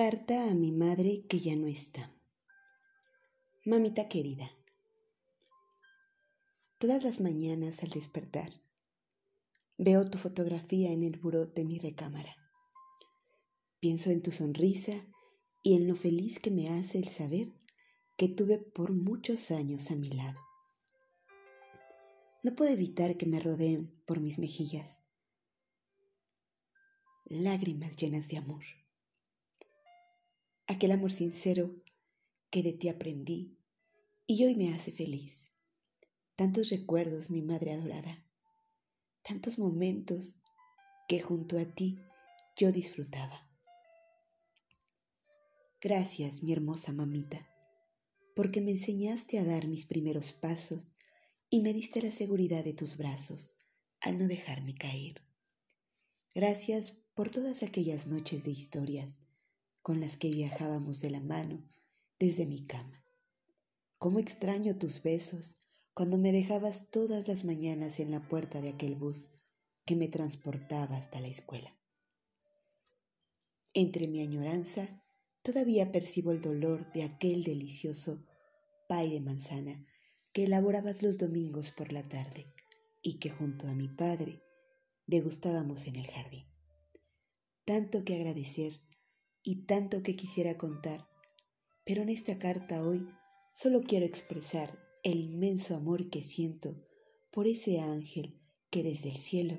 Carta a mi madre que ya no está. Mamita querida, todas las mañanas al despertar veo tu fotografía en el buró de mi recámara. Pienso en tu sonrisa y en lo feliz que me hace el saber que tuve por muchos años a mi lado. No puedo evitar que me rodeen por mis mejillas lágrimas llenas de amor aquel amor sincero que de ti aprendí y hoy me hace feliz. Tantos recuerdos, mi madre adorada, tantos momentos que junto a ti yo disfrutaba. Gracias, mi hermosa mamita, porque me enseñaste a dar mis primeros pasos y me diste la seguridad de tus brazos al no dejarme caer. Gracias por todas aquellas noches de historias con las que viajábamos de la mano desde mi cama. Cómo extraño tus besos cuando me dejabas todas las mañanas en la puerta de aquel bus que me transportaba hasta la escuela. Entre mi añoranza todavía percibo el dolor de aquel delicioso pay de manzana que elaborabas los domingos por la tarde y que junto a mi padre degustábamos en el jardín. Tanto que agradecer y tanto que quisiera contar, pero en esta carta hoy solo quiero expresar el inmenso amor que siento por ese ángel que desde el cielo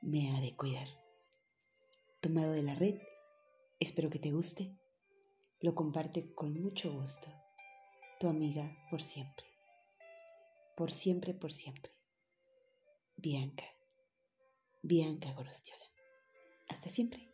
me ha de cuidar. Tomado de la red, espero que te guste. Lo comparte con mucho gusto. Tu amiga por siempre. Por siempre, por siempre. Bianca. Bianca Gorostiola. Hasta siempre.